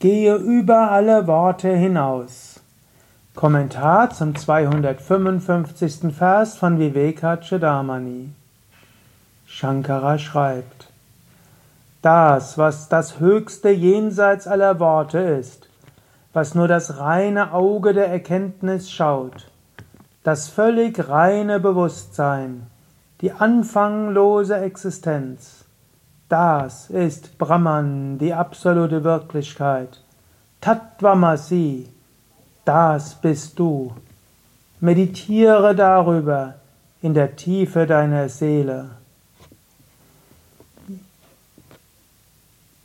Gehe über alle Worte hinaus. Kommentar zum 255. Vers von Vivekachudamani. Shankara schreibt, das, was das höchste jenseits aller Worte ist, was nur das reine Auge der Erkenntnis schaut, das völlig reine Bewusstsein, die anfanglose Existenz, das ist Brahman, die absolute Wirklichkeit. Tattvamasi, das bist du. Meditiere darüber in der Tiefe deiner Seele.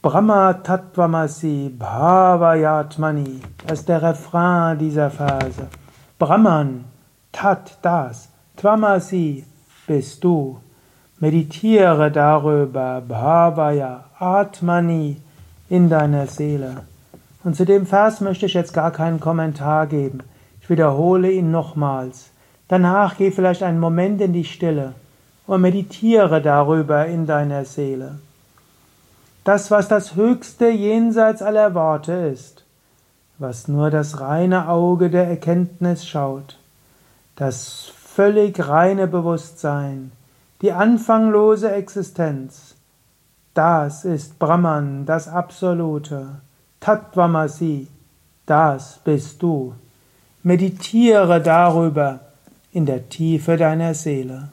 Brahma Tattvamasi Bhavayatmani, das ist der Refrain dieser Verse. Brahman, Tat, das, Tvamasi, bist du. Meditiere darüber, Bhavaya, Atmani, in deiner Seele. Und zu dem Vers möchte ich jetzt gar keinen Kommentar geben. Ich wiederhole ihn nochmals. Danach geh vielleicht einen Moment in die Stille und meditiere darüber in deiner Seele. Das, was das höchste jenseits aller Worte ist, was nur das reine Auge der Erkenntnis schaut, das völlig reine Bewusstsein, die anfanglose Existenz. Das ist Brahman, das Absolute. Tattvamasi, das bist du. Meditiere darüber in der Tiefe deiner Seele.